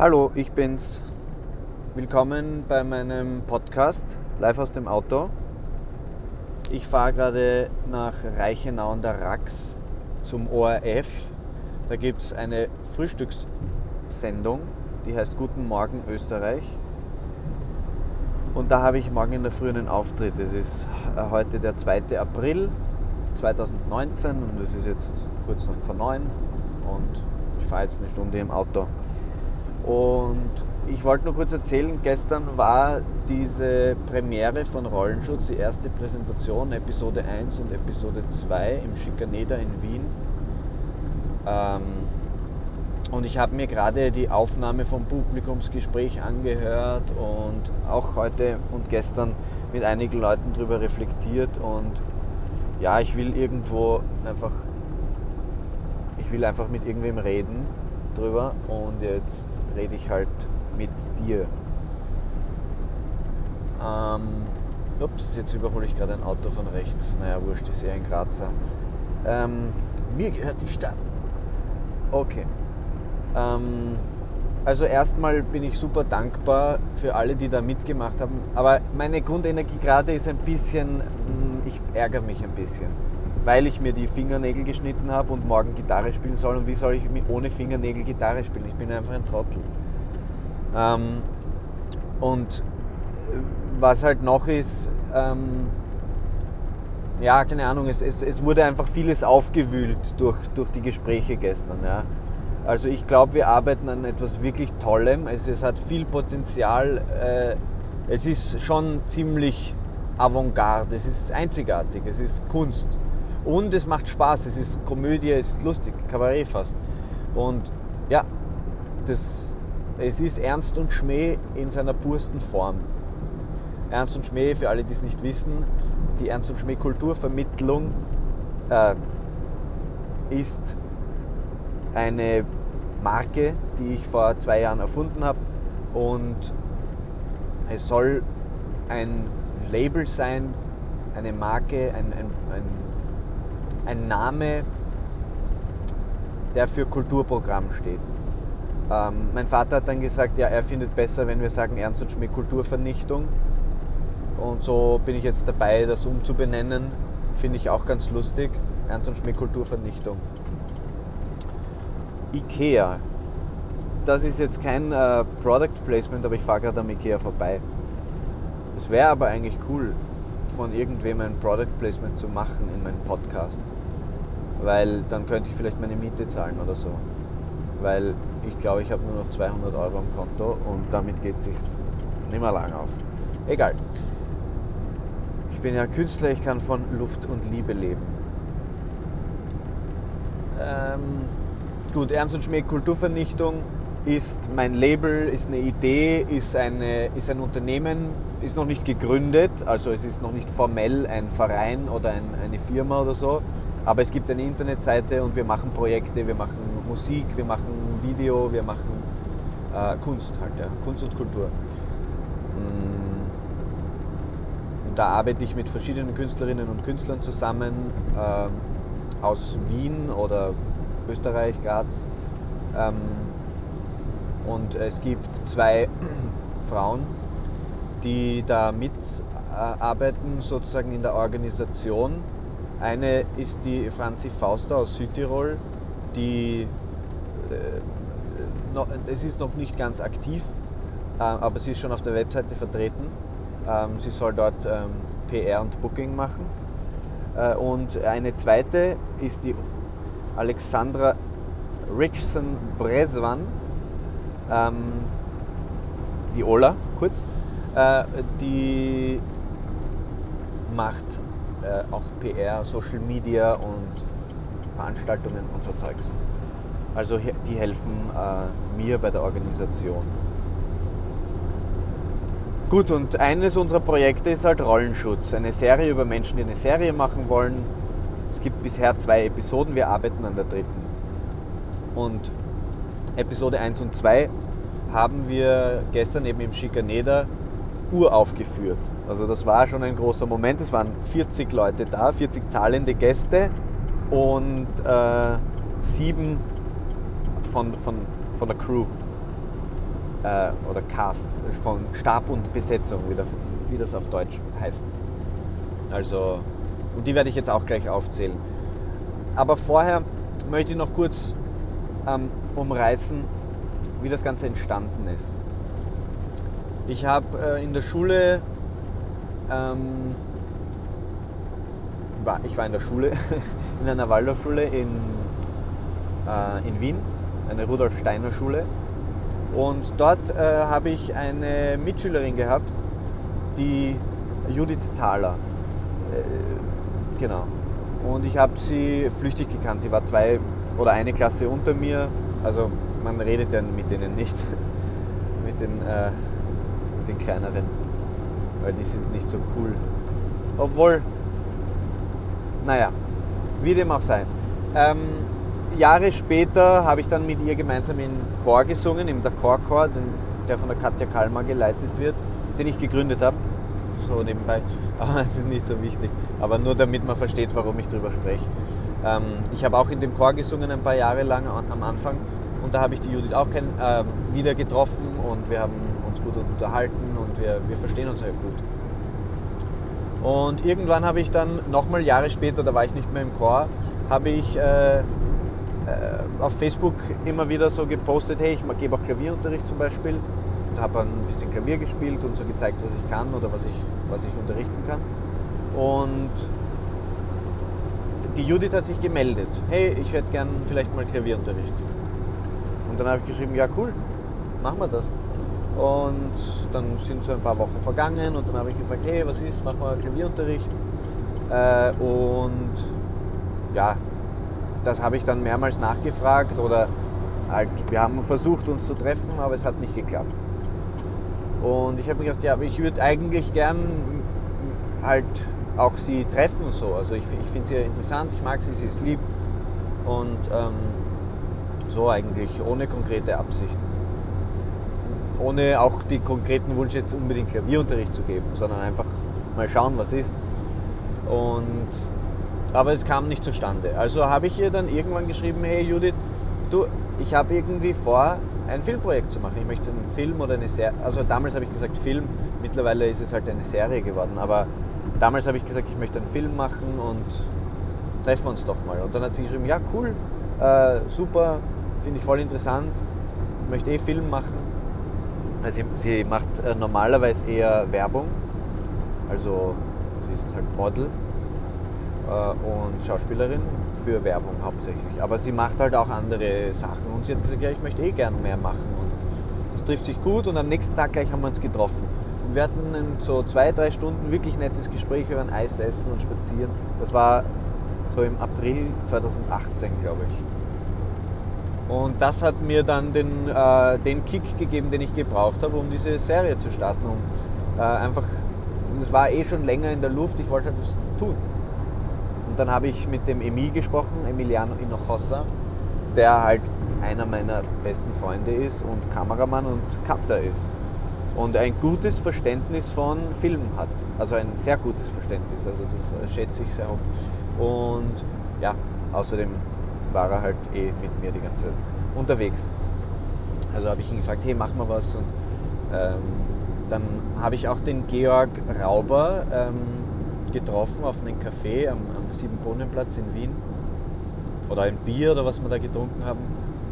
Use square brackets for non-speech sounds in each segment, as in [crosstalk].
Hallo, ich bin's. Willkommen bei meinem Podcast live aus dem Auto. Ich fahre gerade nach Reichenau an der Rax zum ORF. Da gibt es eine Frühstückssendung, die heißt Guten Morgen Österreich. Und da habe ich morgen in der Früh einen Auftritt. Es ist äh, heute der 2. April 2019 und es ist jetzt kurz noch vor 9 und ich fahre jetzt eine Stunde im Auto. Und ich wollte nur kurz erzählen, gestern war diese Premiere von Rollenschutz, die erste Präsentation, Episode 1 und Episode 2 im Schikaneder in Wien. Ähm, und ich habe mir gerade die Aufnahme vom Publikumsgespräch angehört und auch heute und gestern mit einigen Leuten darüber reflektiert. Und ja, ich will irgendwo einfach, ich will einfach mit irgendwem reden drüber und jetzt rede ich halt mit dir. Ähm, ups, jetzt überhole ich gerade ein Auto von rechts. Naja, wurscht, ist eher ein Grazer. Ähm, mir gehört die Stadt. Okay. Ähm, also erstmal bin ich super dankbar für alle, die da mitgemacht haben. Aber meine Grundenergie gerade ist ein bisschen, hm, ich ärgere mich ein bisschen weil ich mir die Fingernägel geschnitten habe und morgen Gitarre spielen soll. Und wie soll ich ohne Fingernägel Gitarre spielen? Ich bin einfach ein Trottel. Ähm, und äh, was halt noch ist, ähm, ja, keine Ahnung, es, es, es, wurde einfach vieles aufgewühlt durch, durch die Gespräche gestern. Ja. Also ich glaube, wir arbeiten an etwas wirklich Tollem. Es, es hat viel Potenzial. Äh, es ist schon ziemlich avantgarde, es ist einzigartig, es ist Kunst. Und es macht Spaß, es ist Komödie, es ist lustig, Kabarett fast. Und ja, das, es ist Ernst und Schmäh in seiner pursten Form. Ernst und Schmäh, für alle, die es nicht wissen, die Ernst und Schmäh Kulturvermittlung äh, ist eine Marke, die ich vor zwei Jahren erfunden habe. Und es soll ein Label sein, eine Marke, ein, ein, ein ein Name, der für Kulturprogramm steht. Ähm, mein Vater hat dann gesagt, ja, er findet besser, wenn wir sagen Ernst und Schmäh Kulturvernichtung. Und so bin ich jetzt dabei, das umzubenennen. Finde ich auch ganz lustig. Ernst und Schmäh Kulturvernichtung. Ikea. Das ist jetzt kein äh, Product Placement, aber ich fahre gerade am Ikea vorbei. Es wäre aber eigentlich cool, von irgendwem ein Product Placement zu machen in meinem Podcast. Weil dann könnte ich vielleicht meine Miete zahlen oder so. Weil ich glaube, ich habe nur noch 200 Euro am Konto und damit geht es sich nicht mehr lang aus. Egal. Ich bin ja Künstler, ich kann von Luft und Liebe leben. Ähm, gut, Ernst und Schmäh Kulturvernichtung ist mein Label, ist eine Idee, ist, eine, ist ein Unternehmen, ist noch nicht gegründet, also es ist noch nicht formell ein Verein oder ein, eine Firma oder so, aber es gibt eine Internetseite und wir machen Projekte, wir machen Musik, wir machen Video, wir machen äh, Kunst halt, ja, Kunst und Kultur. Mm. Und da arbeite ich mit verschiedenen Künstlerinnen und Künstlern zusammen äh, aus Wien oder Österreich, Graz. Ähm, und es gibt zwei [clears throat] Frauen, die da mitarbeiten, sozusagen in der Organisation. Eine ist die Franzi Fauster aus Südtirol, die, äh, es ist noch nicht ganz aktiv, äh, aber sie ist schon auf der Webseite vertreten. Ähm, sie soll dort ähm, PR und Booking machen. Äh, und eine zweite ist die Alexandra Richson Breswan, ähm, die Ola, kurz, äh, die macht äh, auch PR, Social Media und Veranstaltungen und so Zeugs. Also die helfen äh, mir bei der Organisation. Gut, und eines unserer Projekte ist halt Rollenschutz. Eine Serie über Menschen, die eine Serie machen wollen. Es gibt bisher zwei Episoden, wir arbeiten an der dritten. Und Episode 1 und 2 haben wir gestern eben im Schikaneder uraufgeführt. Also das war schon ein großer Moment. Es waren 40 Leute da, 40 zahlende Gäste und äh, sieben von, von, von der Crew. äh, oder Cast, von Stab und Besetzung, wie, der, wie das auf Deutsch heißt. Also, und die werde ich jetzt auch gleich aufzählen. Aber vorher möchte ich noch kurz ähm, umreißen, wie das Ganze entstanden ist. Ich habe äh, in der Schule, ähm, war, ich war in der Schule, [laughs] in einer Waldorfschule in, äh, in Wien, eine Rudolf Steiner Schule. Und dort äh, habe ich eine Mitschülerin gehabt, die Judith Thaler. Äh, genau. Und ich habe sie flüchtig gekannt. Sie war zwei oder eine Klasse unter mir. Also man redet ja mit denen nicht, [laughs] mit den, äh, den kleineren, weil die sind nicht so cool. Obwohl, naja, wie dem auch sei. Ähm, Jahre später habe ich dann mit ihr gemeinsam in Chor gesungen, im der Chor, der von der Katja Kalmar geleitet wird, den ich gegründet habe. So nebenbei. [laughs] Aber es ist nicht so wichtig. Aber nur damit man versteht, warum ich darüber spreche. Ähm, ich habe auch in dem Chor gesungen ein paar Jahre lang am Anfang. Und da habe ich die Judith auch kein, äh, wieder getroffen und wir haben uns gut unterhalten und wir, wir verstehen uns sehr gut. Und irgendwann habe ich dann nochmal Jahre später, da war ich nicht mehr im Chor, habe ich äh, äh, auf Facebook immer wieder so gepostet, hey, ich gebe auch Klavierunterricht zum Beispiel und habe ein bisschen Klavier gespielt und so gezeigt, was ich kann oder was ich, was ich unterrichten kann. Und die Judith hat sich gemeldet, hey, ich hätte gern vielleicht mal Klavierunterricht. Dann habe ich geschrieben, ja cool, machen wir das. Und dann sind so ein paar Wochen vergangen und dann habe ich gefragt, hey, was ist, machen wir Klavierunterricht. Äh, und ja, das habe ich dann mehrmals nachgefragt oder halt, wir haben versucht uns zu treffen, aber es hat nicht geklappt. Und ich habe mir gedacht, ja, ich würde eigentlich gern halt auch sie treffen so. Also ich, ich finde sie interessant, ich mag sie, sie ist lieb und ähm, so eigentlich ohne konkrete Absichten. Ohne auch den konkreten Wunsch jetzt unbedingt Klavierunterricht zu geben, sondern einfach mal schauen, was ist. Und aber es kam nicht zustande. Also habe ich ihr dann irgendwann geschrieben, hey Judith, du, ich habe irgendwie vor, ein Filmprojekt zu machen. Ich möchte einen Film oder eine Serie, also damals habe ich gesagt Film, mittlerweile ist es halt eine Serie geworden, aber damals habe ich gesagt, ich möchte einen Film machen und treffen wir uns doch mal. Und dann hat sie geschrieben, ja cool, äh, super, finde ich voll interessant, möchte eh Film machen. Also sie, macht äh, normalerweise eher Werbung, also sie ist halt Model äh, und Schauspielerin für Werbung hauptsächlich. Aber sie macht halt auch andere Sachen und sie hat gesagt, ja, ich möchte eh gern mehr machen. Und das trifft sich gut und am nächsten Tag gleich haben wir uns getroffen. Und wir hatten so zwei, drei Stunden wirklich nettes Gespräch über ein Eis essen und spazieren. Das war so im April 2018, glaube ich. Und das hat mir dann den, äh, den Kick gegeben, den ich gebraucht habe, um diese Serie zu starten. Um äh, einfach, das war eh schon länger in der Luft, ich wollte halt was tun. Und dann habe ich mit dem Emi gesprochen, Emiliano Hinojosa, der halt einer meiner besten Freunde ist und Kameramann und Cutter ist. Und ein gutes Verständnis von Film hat. Also ein sehr gutes Verständnis. Also das schätze ich sehr hoch. Und ja, außerdem war er halt eh mit mir die ganze Zeit unterwegs. Also habe ich ihn gefragt, hey, mach mal was. Und ähm, dann habe ich auch den Georg Rauber ähm, getroffen auf einem Café am, am Siebenbrunnenplatz in Wien. Oder ein Bier oder was wir da getrunken haben.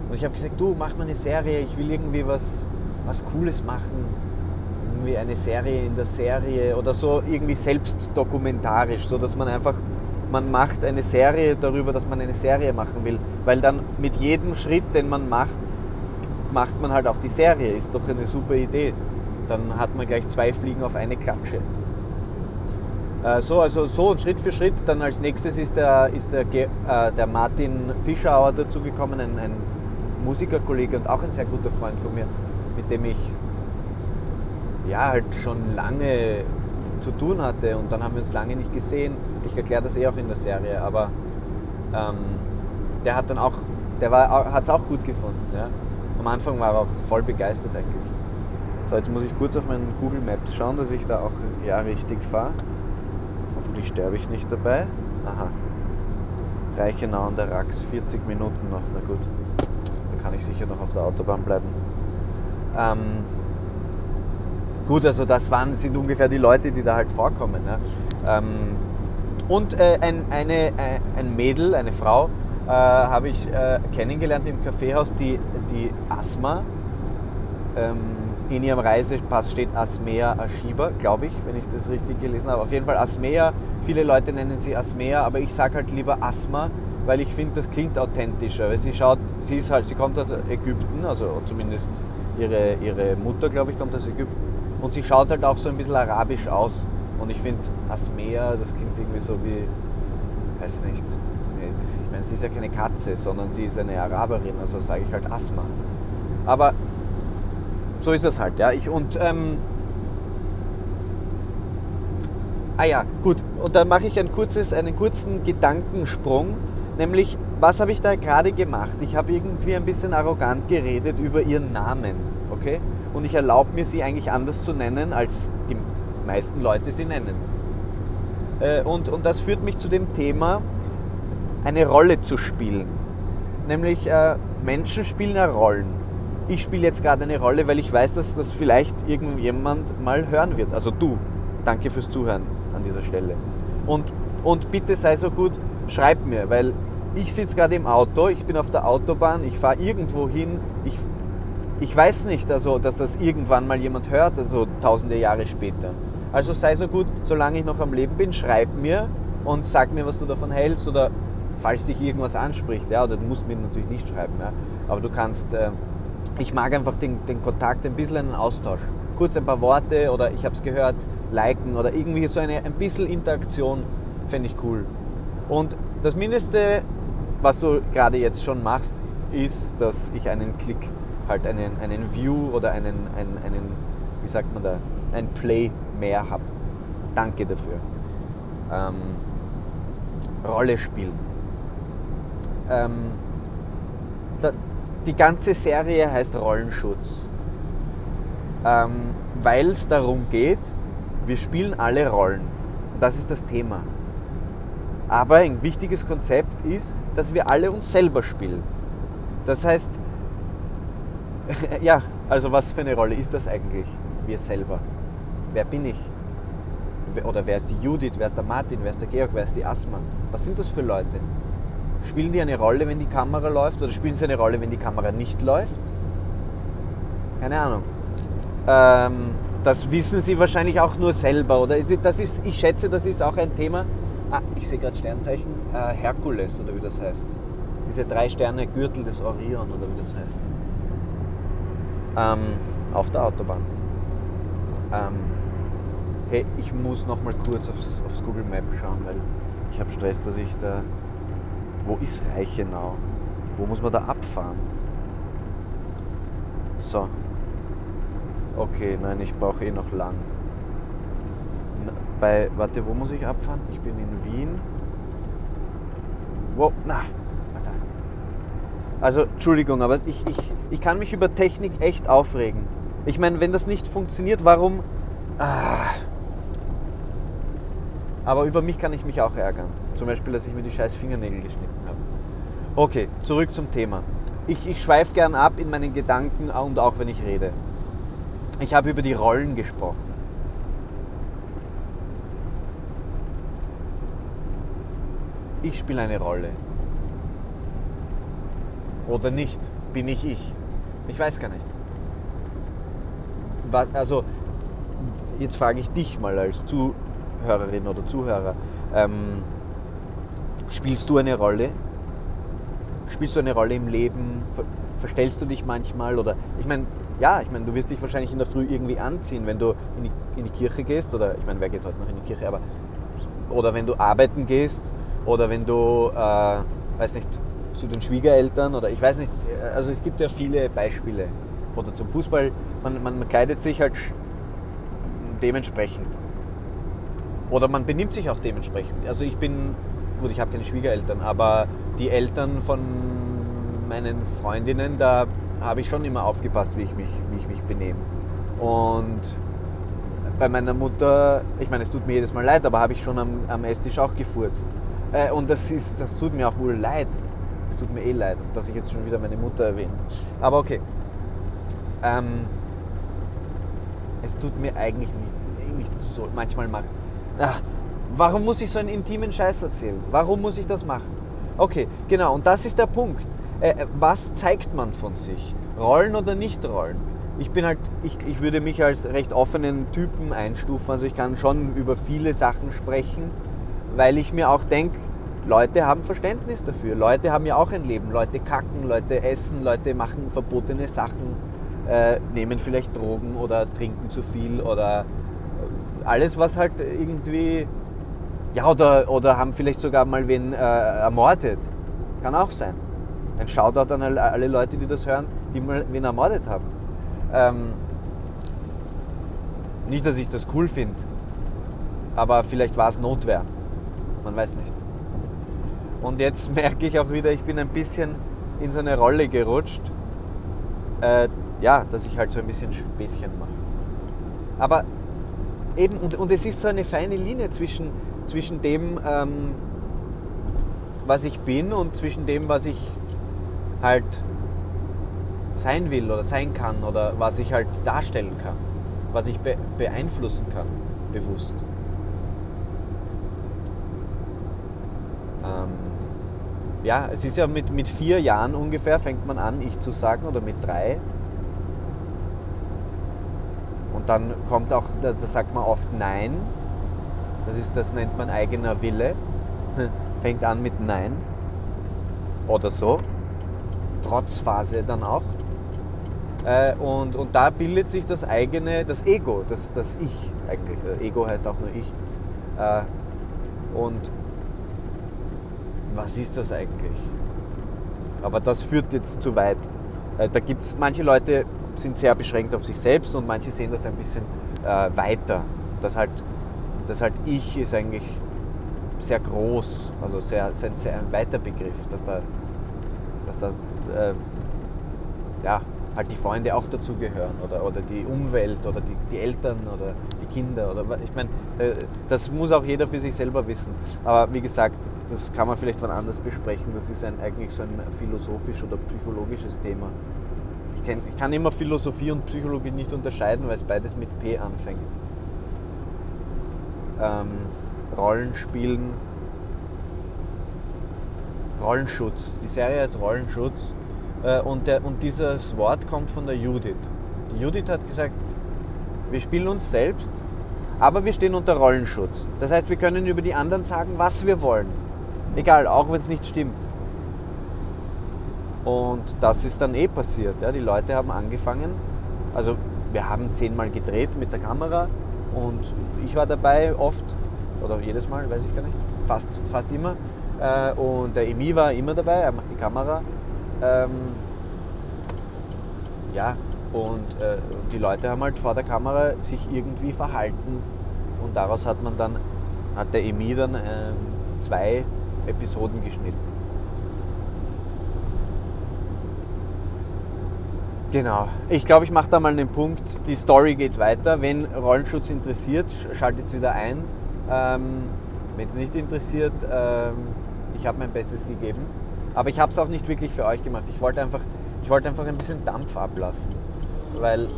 Und ich habe gesagt, du, mach mal eine Serie, ich will irgendwie was, was Cooles machen. Irgendwie eine Serie in der Serie oder so irgendwie selbst dokumentarisch, so dass man einfach, man macht eine Serie darüber, dass man eine Serie machen will. Weil dann mit jedem Schritt, den man macht, macht man halt auch die Serie. Ist doch eine super Idee. Dann hat man gleich zwei Fliegen auf eine Klatsche. Äh, so, also so und Schritt für Schritt. Dann als nächstes ist der, ist der, äh, der Martin Fischauer dazugekommen, ein, ein Musikerkollege und auch ein sehr guter Freund von mir, mit dem ich ja halt schon lange zu tun hatte und dann haben wir uns lange nicht gesehen. Ich erkläre das eh auch in der Serie, aber ähm, der hat dann auch, der hat es auch gut gefunden. Ja? Am Anfang war er auch voll begeistert eigentlich. So, jetzt muss ich kurz auf meinen Google Maps schauen, dass ich da auch ja richtig fahre. Hoffentlich sterbe ich nicht dabei. Aha. Reichenau an der Rax, 40 Minuten noch, na gut. Da kann ich sicher noch auf der Autobahn bleiben. Ähm, gut, also das waren, sind ungefähr die Leute, die da halt vorkommen. Ne? Ähm, und äh, ein, eine, äh, ein Mädel, eine Frau, äh, habe ich äh, kennengelernt im Kaffeehaus, die, die Asma. Ähm, in ihrem Reisepass steht Asmea Ashiba, glaube ich, wenn ich das richtig gelesen habe. Auf jeden Fall Asmea. Viele Leute nennen sie Asmea, aber ich sage halt lieber Asma, weil ich finde, das klingt authentischer. Weil sie schaut, sie ist halt, sie kommt aus Ägypten, also zumindest ihre, ihre Mutter, glaube ich, kommt aus Ägypten. Und sie schaut halt auch so ein bisschen arabisch aus. Und ich finde, Asmea, das klingt irgendwie so wie, weiß nicht, ich meine, sie ist ja keine Katze, sondern sie ist eine Araberin, also sage ich halt Asma. Aber so ist das halt, ja. Ich, und, ähm, ah ja, gut. Und dann mache ich ein kurzes, einen kurzen Gedankensprung, nämlich, was habe ich da gerade gemacht? Ich habe irgendwie ein bisschen arrogant geredet über ihren Namen, okay? Und ich erlaube mir, sie eigentlich anders zu nennen, als meisten Leute sie nennen. Äh, und, und das führt mich zu dem Thema, eine Rolle zu spielen. Nämlich äh, Menschen spielen ja Rollen. Ich spiele jetzt gerade eine Rolle, weil ich weiß, dass das vielleicht irgendjemand mal hören wird. Also du. Danke fürs Zuhören an dieser Stelle. Und, und bitte sei so gut, schreib mir, weil ich sitze gerade im Auto, ich bin auf der Autobahn, ich fahre irgendwo hin, ich, ich weiß nicht, also, dass das irgendwann mal jemand hört, also tausende Jahre später. Also sei so gut, solange ich noch am Leben bin, schreib mir und sag mir, was du davon hältst oder falls dich irgendwas anspricht. Ja, oder du musst mir natürlich nicht schreiben, ja, aber du kannst, äh, ich mag einfach den, den Kontakt, ein bisschen einen Austausch. Kurz ein paar Worte oder ich habe es gehört, liken oder irgendwie so eine, ein bisschen Interaktion fände ich cool. Und das Mindeste, was du gerade jetzt schon machst, ist, dass ich einen Klick, halt einen, einen View oder einen, einen, einen, wie sagt man da, ein Play mehr habe. Danke dafür. Ähm, Rolle spielen. Ähm, da, die ganze Serie heißt Rollenschutz, ähm, weil es darum geht, wir spielen alle Rollen. Das ist das Thema. Aber ein wichtiges Konzept ist, dass wir alle uns selber spielen. Das heißt, [laughs] ja, also was für eine Rolle ist das eigentlich? Wir selber. Wer bin ich? Oder wer ist die Judith? Wer ist der Martin? Wer ist der Georg? Wer ist die Asma? Was sind das für Leute? Spielen die eine Rolle, wenn die Kamera läuft? Oder spielen sie eine Rolle, wenn die Kamera nicht läuft? Keine Ahnung. Ähm, das wissen sie wahrscheinlich auch nur selber. Oder das ist, ich schätze, das ist auch ein Thema. Ah, ich sehe gerade Sternzeichen. Äh, Herkules, oder wie das heißt. Diese drei Sterne Gürtel des Orion, oder wie das heißt. Ähm, auf der Autobahn. Ähm, hey, ich muss noch mal kurz aufs, aufs Google Map schauen, weil ich habe Stress, dass ich da wo ist Reichenau? Wo muss man da abfahren? So. Okay, nein, ich brauche eh noch lang. Bei, warte, wo muss ich abfahren? Ich bin in Wien. Wo? Na. Also, Entschuldigung, aber ich, ich, ich kann mich über Technik echt aufregen. Ich meine, wenn das nicht funktioniert, warum. Ah. Aber über mich kann ich mich auch ärgern. Zum Beispiel, dass ich mir die scheiß Fingernägel geschnitten habe. Okay, zurück zum Thema. Ich, ich schweife gern ab in meinen Gedanken und auch wenn ich rede. Ich habe über die Rollen gesprochen. Ich spiele eine Rolle. Oder nicht? Bin ich ich? Ich weiß gar nicht. Also, jetzt frage ich dich mal als Zuhörer Zuhörerin oder Zuhörer, ähm, spielst du eine Rolle? Spielst du eine Rolle im Leben? Ver verstellst du dich manchmal? Oder ich meine, ja, ich meine, du wirst dich wahrscheinlich in der Früh irgendwie anziehen, wenn du in die, in die Kirche gehst. Oder ich meine, wer geht heute noch in die Kirche? Aber oder wenn du arbeiten gehst oder wenn du, äh, weiß nicht, zu den Schwiegereltern oder ich weiß nicht, also es gibt ja viele Beispiele. Oder zum Fußball, man, man, man kleidet sich halt dementsprechend. Oder man benimmt sich auch dementsprechend. Also ich bin, gut, ich habe keine Schwiegereltern, aber die Eltern von meinen Freundinnen, da habe ich schon immer aufgepasst, wie ich mich, wie ich mich benehme. Und bei meiner Mutter, ich meine, es tut mir jedes Mal leid, aber habe ich schon am, am Esstisch auch gefurzt. Äh, und das, ist, das tut mir auch wohl leid. Es tut mir eh leid, dass ich jetzt schon wieder meine Mutter erwähne. Aber okay. Ähm, es tut mir eigentlich nicht, nicht so, manchmal mal. Ach, warum muss ich so einen intimen Scheiß erzählen? Warum muss ich das machen? Okay, genau, und das ist der Punkt. Äh, äh, was zeigt man von sich? Rollen oder nicht rollen? Ich bin halt, ich, ich würde mich als recht offenen Typen einstufen. Also ich kann schon über viele Sachen sprechen, weil ich mir auch denke, Leute haben Verständnis dafür. Leute haben ja auch ein Leben. Leute kacken, Leute essen, Leute machen verbotene Sachen, äh, nehmen vielleicht Drogen oder trinken zu viel oder alles, was halt irgendwie, ja, oder, oder haben vielleicht sogar mal wen äh, ermordet. Kann auch sein. Ein Shoutout an alle Leute, die das hören, die mal wen ermordet haben. Ähm, nicht, dass ich das cool finde, aber vielleicht war es Notwehr. Man weiß nicht. Und jetzt [laughs] merke ich auch wieder, ich bin ein bisschen in so eine Rolle gerutscht. Äh, ja, dass ich halt so ein bisschen Späßchen mache. Aber eben, und, und es ist so eine feine Linie zwischen, zwischen dem, ähm, was ich bin und zwischen dem, was ich halt sein will oder sein kann oder was ich halt darstellen kann, was ich be beeinflussen kann, bewusst. Ähm, ja, es ist ja mit, mit vier Jahren ungefähr, fängt man an, ich zu sagen, oder mit drei. Dann kommt auch, da, da sagt man oft Nein. Das, ist, das nennt man eigener Wille. [laughs] Fängt an mit Nein. Oder so. Trotzphase dann auch. Äh, und, und da bildet sich das eigene, das Ego, das, das Ich eigentlich. Ego heißt auch nur Ich. Äh, und was ist das eigentlich? Aber das führt jetzt zu weit. Äh, da gibt es, manche Leute sind sehr beschränkt auf sich selbst und manche sehen das ein bisschen äh, weiter. Das halt, das halt Ich ist eigentlich sehr groß, also sehr, sehr, sehr ein weiter Begriff, dass da, dass da äh, ja, halt die Freunde auch dazugehören oder, oder die Umwelt oder die, die Eltern oder die Kinder. Oder, ich meine, äh, das muss auch jeder für sich selber wissen. Aber wie gesagt, das kann man vielleicht wann anders besprechen. Das ist ein, eigentlich so ein philosophisch oder psychologisches Thema. Ich, kenn, ich kann immer Philosophie und Psychologie nicht unterscheiden, weil es beides mit P anfängt. Ähm, Rollenspielen, Rollenschutz. Die Serie heißt Rollenschutz äh, und, der, und dieses Wort kommt von der Judith. Die Judith hat gesagt, wir spielen uns selbst, aber wir stehen unter Rollenschutz. Das heißt, wir können über die anderen sagen, was wir wollen. Egal, auch wenn es nicht stimmt. Und das ist dann eh passiert. Ja. Die Leute haben angefangen, also wir haben zehnmal gedreht mit der Kamera und ich war dabei oft, oder jedes Mal, weiß ich gar nicht, fast, fast immer. Äh, und der Emi war immer dabei, er macht die Kamera. Ähm, ja, und äh, die Leute haben halt vor der Kamera sich irgendwie verhalten und daraus hat man dann, hat der Emi dann äh, zwei Episoden geschnitten. Genau. Ich glaube, ich mache da mal einen Punkt. Die Story geht weiter. Wenn Rollenschutz interessiert, schaltet es wieder ein. Ähm, Wenn es nicht interessiert, ähm, ich habe mein Bestes gegeben. Aber ich habe es auch nicht wirklich für euch gemacht. Ich wollte einfach, ich einfach ein bisschen Dampf ablassen. Weil,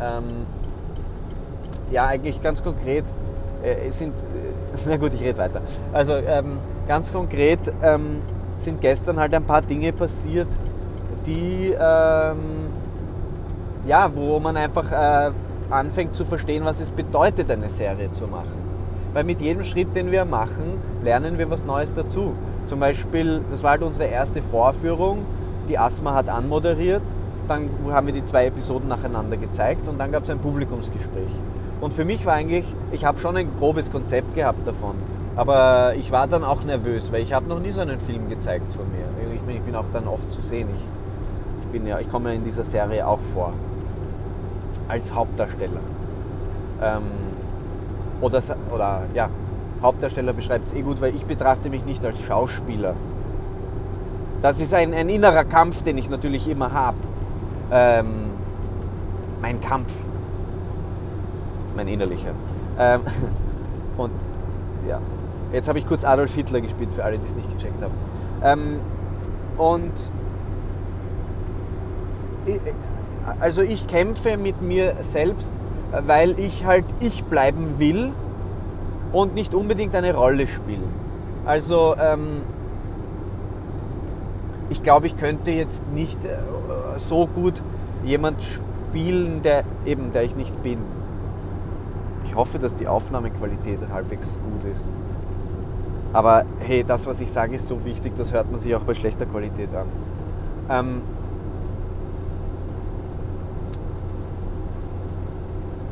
ähm, ja, eigentlich ganz konkret, äh, sind, äh, [laughs] na gut, ich rede weiter. Also ähm, ganz konkret ähm, sind gestern halt ein paar Dinge passiert, die, ähm, ja, wo man einfach äh, anfängt zu verstehen, was es bedeutet, eine Serie zu machen. Weil mit jedem Schritt, den wir machen, lernen wir was Neues dazu. Zum Beispiel, das war halt unsere erste Vorführung, die Asma hat anmoderiert, dann haben wir die zwei Episoden nacheinander gezeigt und dann gab es ein Publikumsgespräch. Und für mich war eigentlich, ich habe schon ein grobes Konzept gehabt davon, aber ich war dann auch nervös, weil ich habe noch nie so einen Film gezeigt von mir. Ich bin, auch dann oft zu sehen. Ich, ich, ja, ich komme ja in dieser Serie auch vor, als Hauptdarsteller. Ähm, oder, oder ja, Hauptdarsteller beschreibt es eh gut, weil ich betrachte mich nicht als Schauspieler. Das ist ein, ein innerer Kampf, den ich natürlich immer habe. Ähm, mein Kampf. Mein innerlicher. Ähm, [laughs] und ja, jetzt habe ich kurz Adolf Hitler gespielt, für alle, die es nicht gecheckt haben. Ähm, und also ich kämpfe mit mir selbst, weil ich halt ich bleiben will und nicht unbedingt eine Rolle spielen. Also ähm, ich glaube, ich könnte jetzt nicht äh, so gut jemand spielen, der eben, der ich nicht bin. Ich hoffe, dass die Aufnahmequalität halbwegs gut ist. Aber hey, das, was ich sage, ist so wichtig, das hört man sich auch bei schlechter Qualität an. Ähm,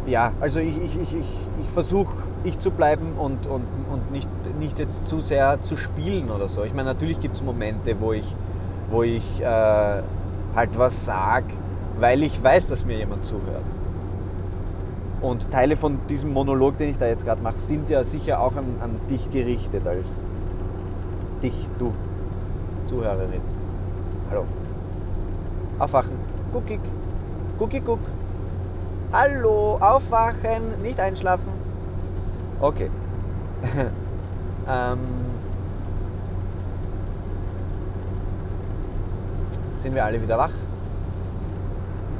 ja, also ich, ich, ich, ich, ich versuche ich zu bleiben und, und, und nicht, nicht jetzt zu sehr zu spielen oder so. Ich meine, natürlich gibt es Momente, wo ich, wo ich äh, halt was sage, weil ich weiß, dass mir jemand zuhört. Und Teile von diesem Monolog, den ich da jetzt gerade mache, sind ja sicher auch an, an dich gerichtet als dich, du, Zuhörerin. Hallo. Aufwachen. Guckig. Guckig, guck. Hallo, aufwachen, nicht einschlafen. Okay. [laughs] ähm, sind wir alle wieder wach?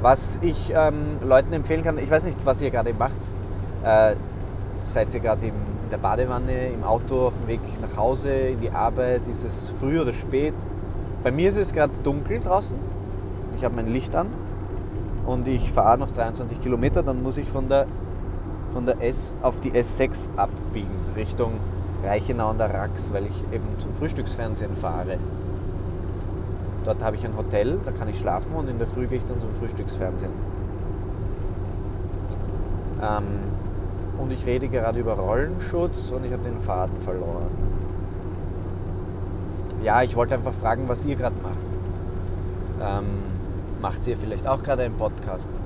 Was ich ähm, Leuten empfehlen kann, ich weiß nicht, was ihr gerade macht. Äh, seid ihr gerade in der Badewanne, im Auto, auf dem Weg nach Hause, in die Arbeit? Ist es früh oder spät? Bei mir ist es gerade dunkel draußen. Ich habe mein Licht an und ich fahre noch 23 Kilometer, dann muss ich von der, von der S auf die S6 abbiegen, Richtung Reichenau an der Rax, weil ich eben zum Frühstücksfernsehen fahre. Dort habe ich ein Hotel, da kann ich schlafen und in der Früh gehe ich dann zum Frühstücksfernsehen. Ähm, und ich rede gerade über Rollenschutz und ich habe den Faden verloren. Ja, ich wollte einfach fragen, was ihr gerade macht. Ähm, Macht ihr vielleicht auch gerade einen Podcast?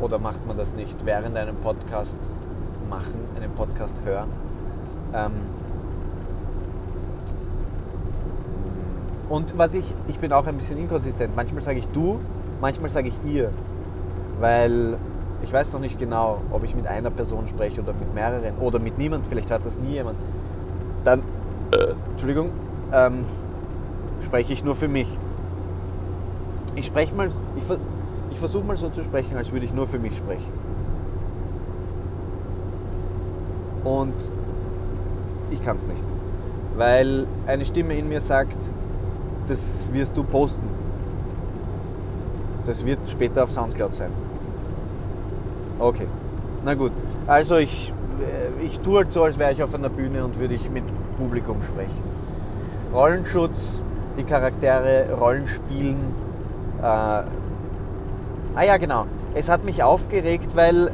Oder macht man das nicht während einem Podcast machen, einen Podcast hören? Ähm und was ich, ich bin auch ein bisschen inkonsistent. Manchmal sage ich du, manchmal sage ich ihr. Weil ich weiß noch nicht genau, ob ich mit einer Person spreche oder mit mehreren oder mit niemand. Vielleicht hört das nie jemand. Dann, äh, Entschuldigung, ähm, spreche ich nur für mich ich spreche mal, ich, ich versuche mal so zu sprechen, als würde ich nur für mich sprechen. Und ich kann es nicht. Weil eine Stimme in mir sagt, das wirst du posten. Das wird später auf Soundcloud sein. Okay, na gut. Also ich, äh, ich tue halt so, als wäre ich auf einer Bühne und würde ich mit Publikum sprechen. Rollenschutz, die Charaktere Rollen spielen, ah ja, genau. Es hat mich aufgeregt, weil,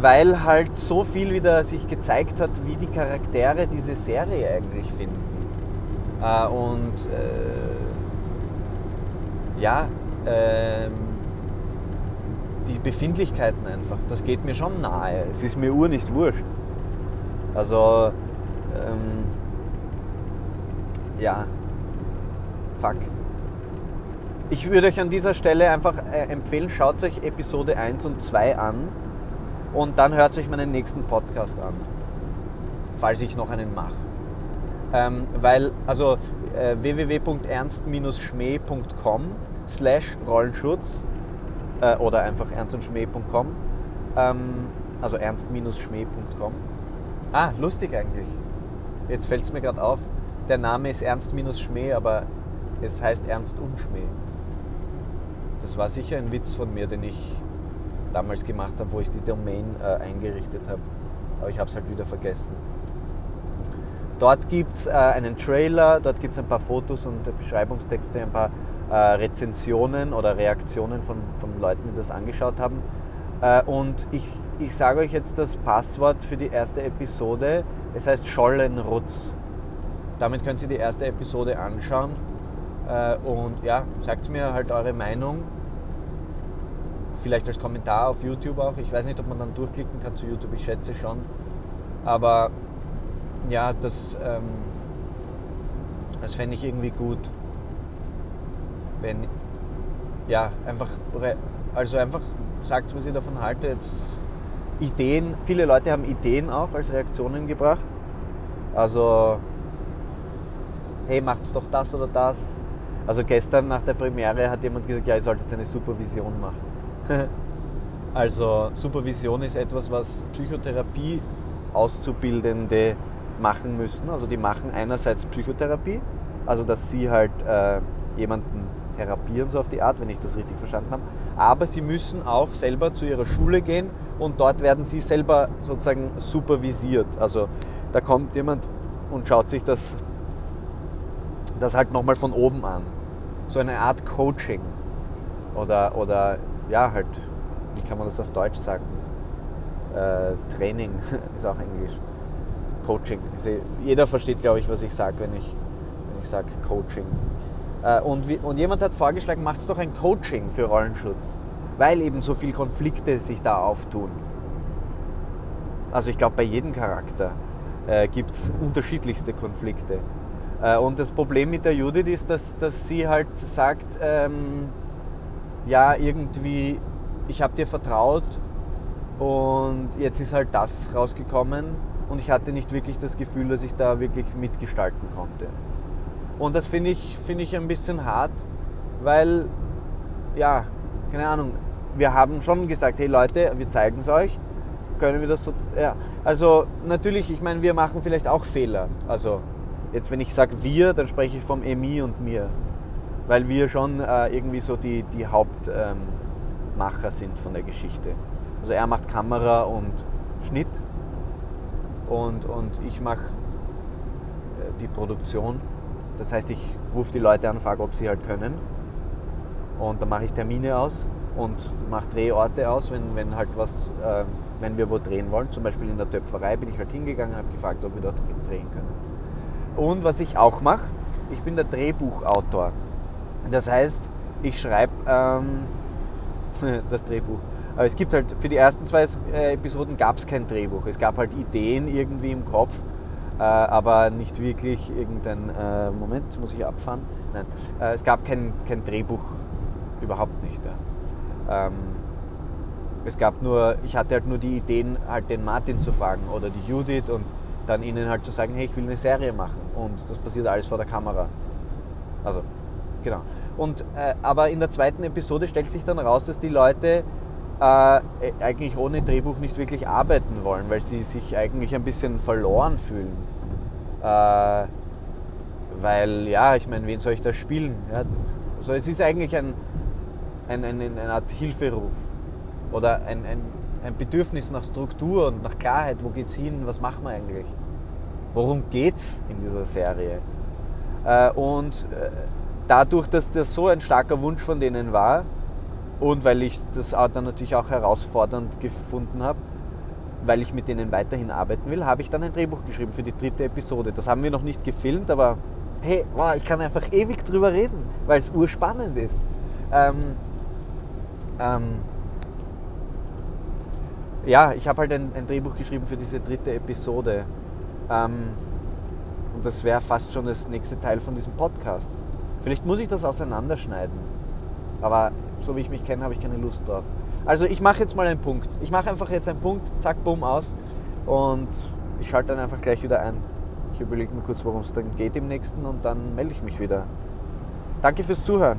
weil halt so viel wieder sich gezeigt hat, wie die Charaktere diese Serie eigentlich finden. Äh, und äh, ja, ähm, die Befindlichkeiten einfach, das geht mir schon nahe. Es ist mir ur nicht wurscht. Also, ähm, ja, fuck. Ich würde euch an dieser Stelle einfach äh, empfehlen, schaut euch Episode 1 und 2 an und dann hört euch meinen nächsten Podcast an, falls ich noch einen mache. Ähm, weil, also äh, www.ernst-schmäh.com slash Rollenschutz äh, oder einfach ernstundschmäh.com ähm, also ernst-schmäh.com Ah, lustig eigentlich. Jetzt fällt es mir gerade auf. Der Name ist Ernst-Schmäh, aber es heißt Ernst und Schmäh. Das war sicher ein Witz von mir, den ich damals gemacht habe, wo ich die Domain äh, eingerichtet habe. Aber ich habe es halt wieder vergessen. Dort gibt es äh, einen Trailer, dort gibt es ein paar Fotos und Beschreibungstexte, ein paar äh, Rezensionen oder Reaktionen von, von Leuten, die das angeschaut haben. Äh, und ich, ich sage euch jetzt das Passwort für die erste Episode. Es heißt Schollenrutz. Damit könnt ihr die erste Episode anschauen und ja, sagt mir halt eure Meinung. Vielleicht als Kommentar auf YouTube auch. Ich weiß nicht, ob man dann durchklicken kann zu YouTube, ich schätze schon. Aber ja, das, ähm, das fände ich irgendwie gut. Wenn, ja, einfach, also einfach sagt, was ihr davon haltet. Ideen, viele Leute haben Ideen auch als Reaktionen gebracht. Also, hey, macht's doch das oder das. Also gestern nach der Premiere hat jemand gesagt, ja, ihr solltet eine Supervision machen. [laughs] Also Supervision ist etwas, was Psychotherapie Auszubildende machen müssen. Also die machen einerseits Psychotherapie, also dass sie halt äh, jemanden therapieren, so auf die Art, wenn ich das richtig verstanden habe. Aber sie müssen auch selber zu ihrer Schule gehen und dort werden sie selber sozusagen supervisiert. Also da kommt jemand und schaut sich das, das halt nochmal von oben an. So eine Art Coaching. Oder, oder ja, halt, wie kann man das auf Deutsch sagen? Äh, Training [laughs] ist auch Englisch. Coaching. Jeder versteht, glaube ich, was ich sage, wenn ich, wenn ich sage Coaching. Äh, und, und jemand hat vorgeschlagen, macht es doch ein Coaching für Rollenschutz, weil eben so viele Konflikte sich da auftun. Also ich glaube, bei jedem Charakter äh, gibt es unterschiedlichste Konflikte. Äh, und das Problem mit der Judith ist, dass, dass sie halt sagt, ähm, ja, irgendwie, ich habe dir vertraut und jetzt ist halt das rausgekommen und ich hatte nicht wirklich das Gefühl, dass ich da wirklich mitgestalten konnte. Und das finde ich, find ich ein bisschen hart, weil, ja, keine Ahnung, wir haben schon gesagt, hey Leute, wir zeigen es euch, können wir das so, ja. Also natürlich, ich meine, wir machen vielleicht auch Fehler. Also jetzt, wenn ich sage wir, dann spreche ich vom Emi und mir, weil wir schon äh, irgendwie so die, die Hauptmacher ähm, sind von der Geschichte. Also er macht Kamera und Schnitt und, und ich mache äh, die Produktion das heißt, ich rufe die Leute an und frage, ob sie halt können. Und dann mache ich Termine aus und mache Drehorte aus, wenn, wenn halt was, äh, wenn wir wo drehen wollen. Zum Beispiel in der Töpferei bin ich halt hingegangen und habe gefragt, ob wir dort drehen können. Und was ich auch mache, ich bin der Drehbuchautor. Das heißt, ich schreibe ähm, [laughs] das Drehbuch. Aber es gibt halt, für die ersten zwei äh, Episoden gab es kein Drehbuch. Es gab halt Ideen irgendwie im Kopf äh, aber nicht wirklich irgendein, äh, Moment, muss ich abfahren? Nein, äh, es gab kein, kein Drehbuch, überhaupt nicht. Ja. Ähm, es gab nur, ich hatte halt nur die Ideen, halt den Martin zu fragen oder die Judith und dann ihnen halt zu sagen, hey, ich will eine Serie machen und das passiert alles vor der Kamera. Also, genau. Und, äh, aber in der zweiten Episode stellt sich dann raus, dass die Leute äh, eigentlich ohne Drehbuch nicht wirklich arbeiten wollen, weil sie sich eigentlich ein bisschen verloren fühlen. Äh, weil, ja, ich meine, wen soll ich da spielen? Ja, also es ist eigentlich ein, ein, ein, eine Art Hilferuf oder ein, ein, ein Bedürfnis nach Struktur und nach Klarheit. Wo geht's hin? Was machen wir eigentlich? Worum geht's in dieser Serie? Äh, und äh, dadurch, dass das so ein starker Wunsch von denen war, und weil ich das dann natürlich auch herausfordernd gefunden habe, weil ich mit denen weiterhin arbeiten will, habe ich dann ein Drehbuch geschrieben für die dritte Episode. Das haben wir noch nicht gefilmt, aber hey, wow, ich kann einfach ewig drüber reden, weil es urspannend ist. Ähm, ähm, ja, ich habe halt ein, ein, Drehbuch geschrieben für diese dritte Episode. Ähm, und das wäre fast schon das nächste Teil von diesem Podcast. Vielleicht muss ich das auseinanderschneiden. Aber so wie ich mich kenne, habe ich keine Lust drauf. Also ich mache jetzt mal einen Punkt. Ich mache einfach jetzt einen Punkt, zack, bumm, aus. Und ich schalte dann einfach gleich wieder ein. Ich überlege mir kurz, worum es dann geht im nächsten und dann melde ich mich wieder. Danke fürs Zuhören.